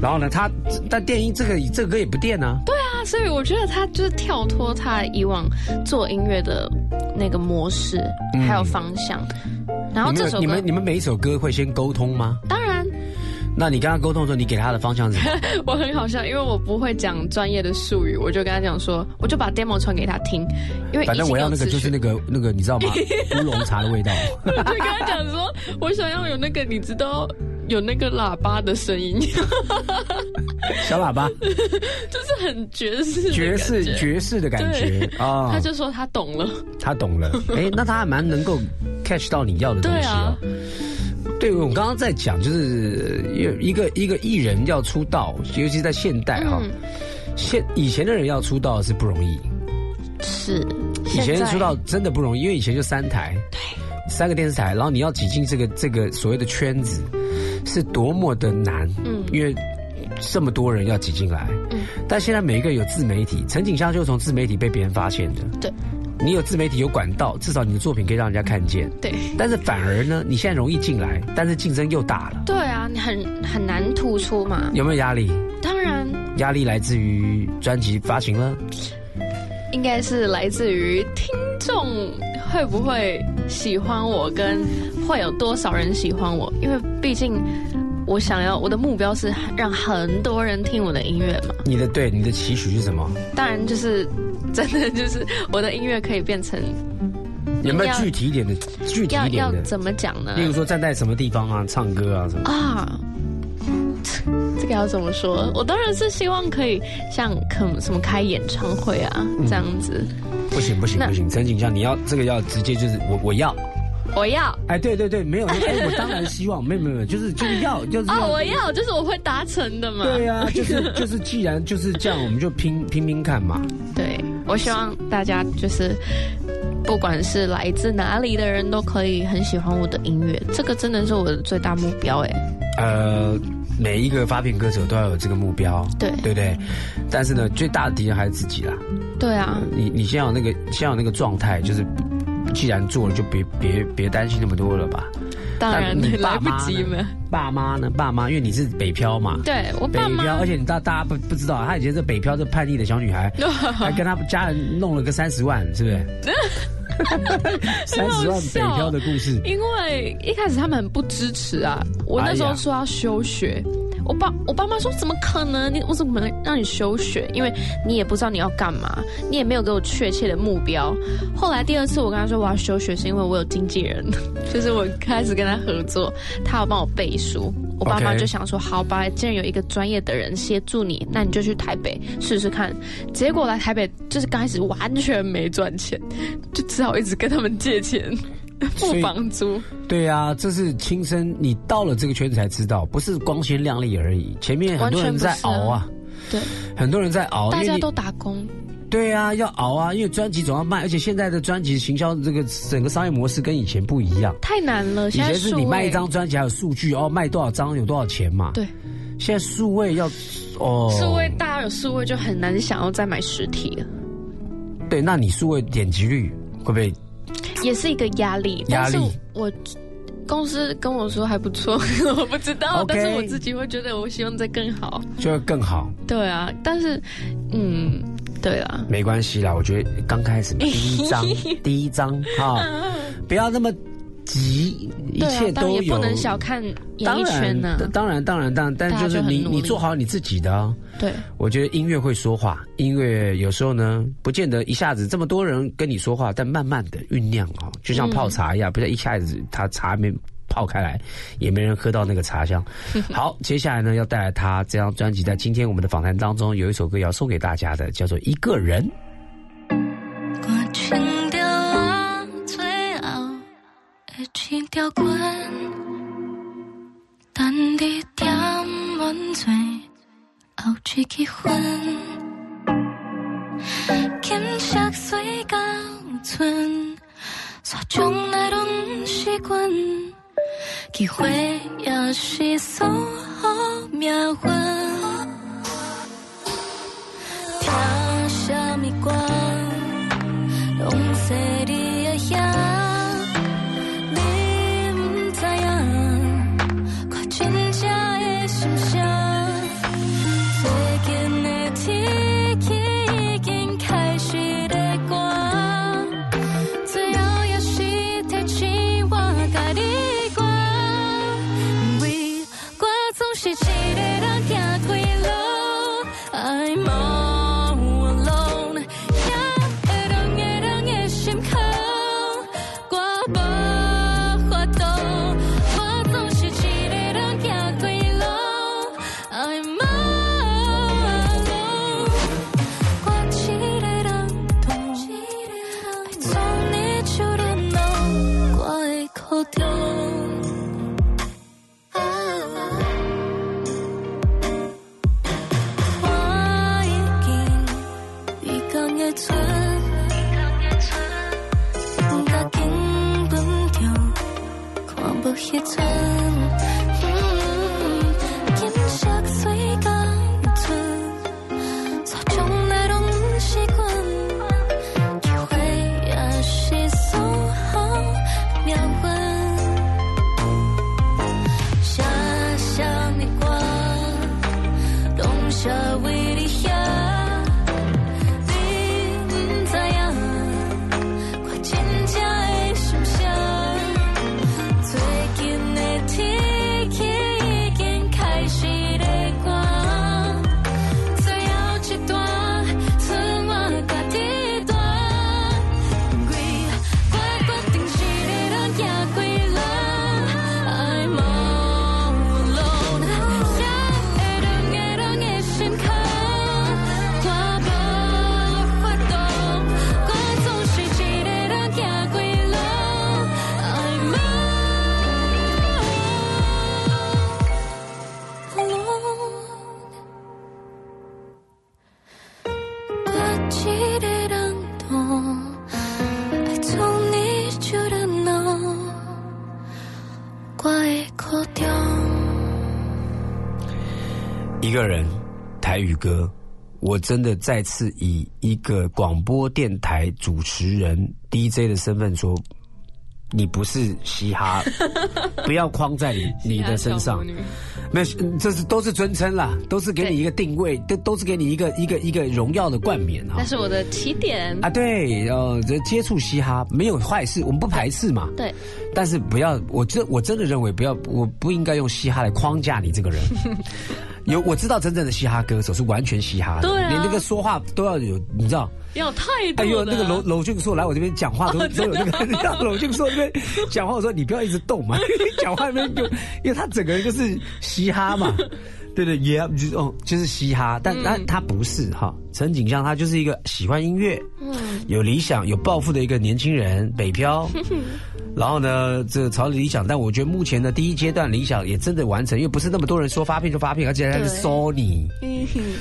然后呢，他但电音这个这个歌也不电啊，对啊，所以我觉得他就是跳脱他以往做音乐的那个模式，嗯还有方向。然后你这首歌们你们你们每一首歌会先沟通吗？当然那你跟他沟通的时候，你给他的方向是什么？我很好笑，因为我不会讲专业的术语，我就跟他讲说，我就把 demo 传给他听，因为反正我要那个就是那个，那个，你知道吗？乌龙茶的味道。我就跟他讲说，我想要有那个你知道有那个喇叭的声音，小喇叭，就是很爵士爵士爵士的感觉对啊。他就说他懂了，他懂了，哎，那他还蛮能够 catch 到你要的东西哦。对，我刚刚在讲，就是呃一个一个艺人要出道，尤其在现代哈、嗯。现以前的人要出道是不容易，是以前出道真的不容易，因为以前就三台，对，三个电视台，然后你要挤进这个这个所谓的圈子，是多么的难，嗯。因为这么多人要挤进来，嗯。但现在每一个有自媒体，陈景香就是从自媒体被别人发现的，对，你有自媒体有管道，至少你的作品可以让人家看见，对。但是反而呢，你现在容易进来，但是竞争又大了，对啊，你很很难突出嘛。有没有压力？当然，压力来自于专辑发行了，应该是来自于听众会不会喜欢我，跟会有多少人喜欢我，因为毕竟我想要我的目标是让很多人听我的音乐嘛。你的对你的期许是什么？当然，就是真的就是我的音乐可以变成有没有具体一点的？具体一点的？要怎么讲呢？例如说站在什么地方啊，唱歌啊什么？啊，这个要怎么说？我当然是希望可以像可什么开演唱会啊这样子。不行不行不行，陈景香，你要这个要直接就是我我要，我要哎对对对，没有，哎我当然希望，没有没有没有，就是就是要就是哦，我要就是我会达成的嘛。对啊，就是 就是既然就是这样，我们就拼拼拼看嘛。对，我希望大家就是不管是来自哪里的人都可以很喜欢我的音乐，这个真的是我的最大目标哎。呃，每一个发片歌手都要有这个目标，对对不对？但是呢，最大的敌人还是自己啦。对啊，你你先有那个先有那个状态，就是既然做了，就别别别担心那么多了吧。当然你来不爸妈呢及了。爸妈呢？爸妈，因为你是北漂嘛。对我爸北漂，妈而且你大大家不不知道，她以前是北漂这叛逆的小女孩，还跟她家人弄了个三十万，是不是？三十万北漂的故事，因为一开始他们很不支持啊，我那时候说要休学。我爸我爸妈说怎么可能？你我怎么能让你休学？因为你也不知道你要干嘛，你也没有给我确切的目标。后来第二次我跟他说我要休学，是因为我有经纪人，就是我开始跟他合作，他要帮我背书。我爸妈就想说好吧，既然有一个专业的人协助你，那你就去台北试试看。结果来台北就是刚开始完全没赚钱，就只好一直跟他们借钱 付房租。对啊，这是亲身，你到了这个圈子才知道，不是光鲜亮丽而已。前面很多人在熬啊，对，很多人在熬，大家都打工。对啊，要熬啊，因为专辑总要卖，而且现在的专辑行销这个整个商业模式跟以前不一样。太难了，以前是你卖一位张专辑还有数据哦，卖多少张有多少钱嘛。对，现在数位要哦，数位大家有数位就很难想要再买实体了，对，那你数位点击率会不会也是一个压力。压力我公司跟我说还不错，我不知道但是我自己会觉得我希望再更好。就会更好？对啊，但是嗯，对啊，没关系啦，我觉得刚开始 第一章第一章哈，不要那么急，一切都有。不能小看演艺圈呢、当然，当然，当然，但就是你，你做好你自己的啊。对，我觉得音乐会说话，音乐有时候呢，不见得一下子这么多人跟你说话，但慢慢的酝酿啊，就像泡茶一样，不是一下子它茶没泡开来，也没人喝到那个茶香。好，接下来呢，要带来他这张专辑，在今天我们的访谈当中有一首歌要送给大家的，叫做《一个人》。条裙，等你点阮醉后一支烟，金色水到村，雪中来拢是阮，机会也是所好命运。我真的再次以一个广播电台主持人 DJ 的身份说，你不是嘻哈，不要框在你你的身上。没有，嗯这是都是尊称啦，都是给你一个定位，都都是给你一个一个一个荣耀的冠冕哈那。是我的起点。啊，对，呃，后接触嘻哈没有坏事，我们不排斥嘛。对，但是不要，我真我真的认为不要，我不应该用嘻哈来框架你这个人。有我知道真正的嘻哈歌手是完全嘻哈的，对啊连那个说话都要有，你知道？要有态度。哎呦，那个娄娄俊硕来我这边讲话都哦都有那个，你知道娄俊硕那边讲话，我说你不要一直动嘛，讲话那边就，因为他整个人就是嘻哈嘛，对对，也就是哦，就是嘻哈，但嗯但他不是哈，陈景香他就是一个喜欢音乐，嗯，有理想、有抱负的一个年轻人，北漂。然后呢，这朝着理想，但我觉得目前的第一阶段理想也真的完成，因为不是那么多人说发片就发片，而且还是对 Sony、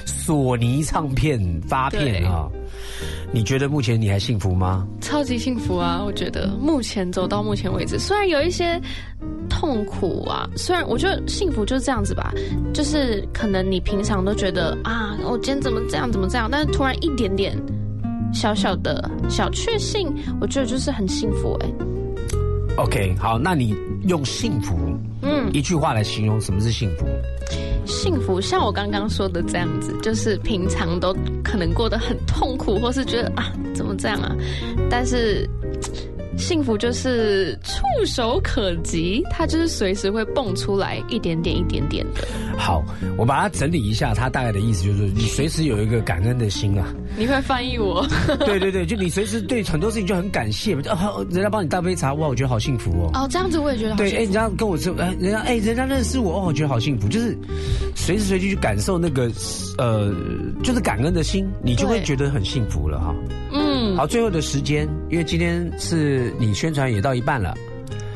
索尼唱片发片对啊。你觉得目前你还幸福吗？超级幸福啊！我觉得目前走到目前为止，虽然有一些痛苦啊，虽然我觉得幸福就是这样子吧，就是可能你平常都觉得啊，我今天怎么这样，怎么这样，但是突然一点点小小的小确幸，我觉得就是很幸福哎、OK，好，那你用幸福嗯，一句话来形容什么是幸福？幸福像我刚刚说的这样子，就是平常都可能过得很痛苦，或是觉得啊怎么这样啊，但是幸福就是触手可及，它就是随时会蹦出来一点点一点点的。好，我把它整理一下，它大概的意思就是你随时有一个感恩的心啊。你会翻译我？对对对，就你随时对很多事情就很感谢嘛，就啊，人家帮你倒杯茶，哇，我觉得好幸福哦。哦，这样子我也觉得好对，哎，幸福。人家跟我说，哎，人家哎，人家认识我，哦，我觉得好幸福，就是随时随地去感受那个呃，就是感恩的心，你就会觉得很幸福了哈。嗯，好，最后的时间，因为今天是你宣传也到一半了。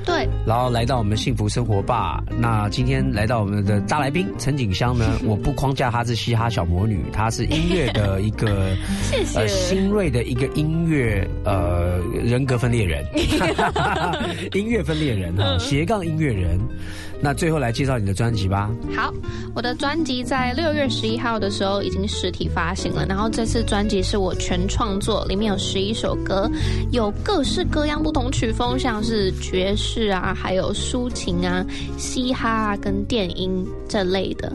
对，然后来到我们幸福生活吧。那今天来到我们的大来宾陈景香呢，我不框架她是嘻哈小魔女，她是音乐的一个 谢谢呃新锐的一个音乐呃人格分裂人，音乐分裂人哈，斜杠音乐人。那最后来介绍你的专辑吧。好，我的专辑在六月十一号的时候已经实体发行了，然后这次专辑是我全创作，里面有十一首歌，有各式各样不同曲风，像是爵士啊，还有抒情啊、嘻哈啊跟电音这类的。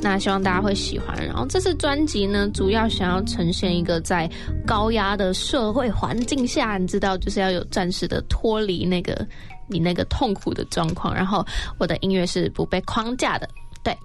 那希望大家会喜欢。然后这次专辑呢，主要想要呈现一个在高压的社会环境下，你知道，就是要有暂时的脱离那个你那个痛苦的状况。然后我的音乐是不被框架的，对，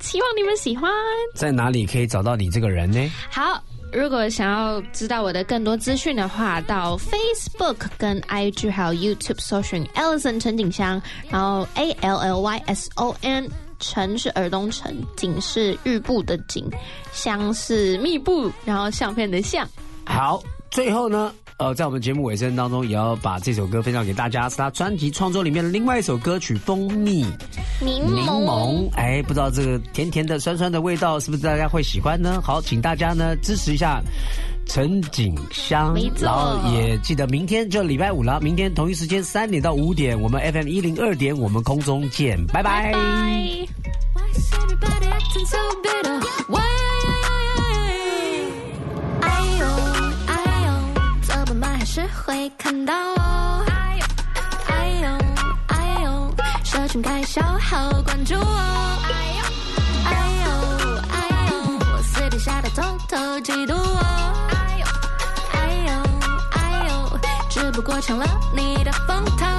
希望你们喜欢。在哪里可以找到你这个人呢？好。如果想要知道我的更多资讯的话，到 Facebook 跟 IG 还有 YouTube 搜寻 Alison 陈景香，然后 A L L Y S O N，陈是耳东陈，景是玉布的景，香是密布，然后相片的相。好，最后呢，呃，在我们节目尾声当中，也要把这首歌分享给大家，是他专辑创作里面的另外一首歌曲《蜂蜜柠柠檬》。哎，不知道这个甜甜的、酸酸的味道是不是大家会喜欢呢？好，请大家呢支持一下陈景香然后也记得明天就礼拜五了，明天同一时间三点到五点，我们 FM 一零二点，我们空中见，拜拜。拜拜。只会看到我？哎呦哎呦哎呦，社群开小号关注我。哎呦哎呦哎呦，我私底下的偷偷嫉妒我。哎呦哎呦哎呦，只不过成了你的风头。